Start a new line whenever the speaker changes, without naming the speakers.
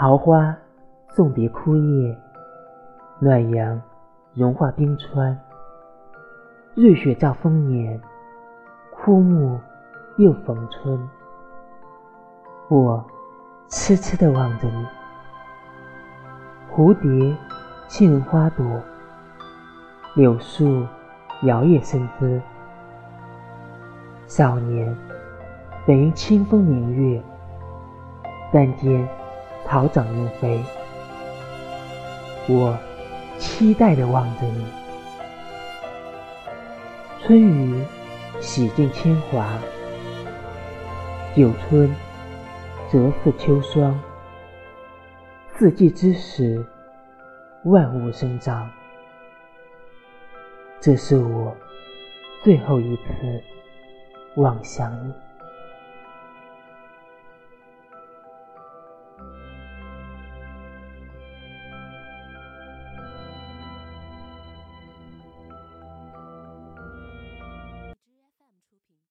桃花送别枯叶，暖阳融化冰川，瑞雪兆丰年，枯木又逢春。我痴痴地望着你，蝴蝶亲吻花朵，柳树摇曳生姿。少年本应清风明月，但见草长莺飞。我期待地望着你，春雨洗尽铅华，九春。则似秋霜，四季之时，万物生长。这是我最后一次望向你。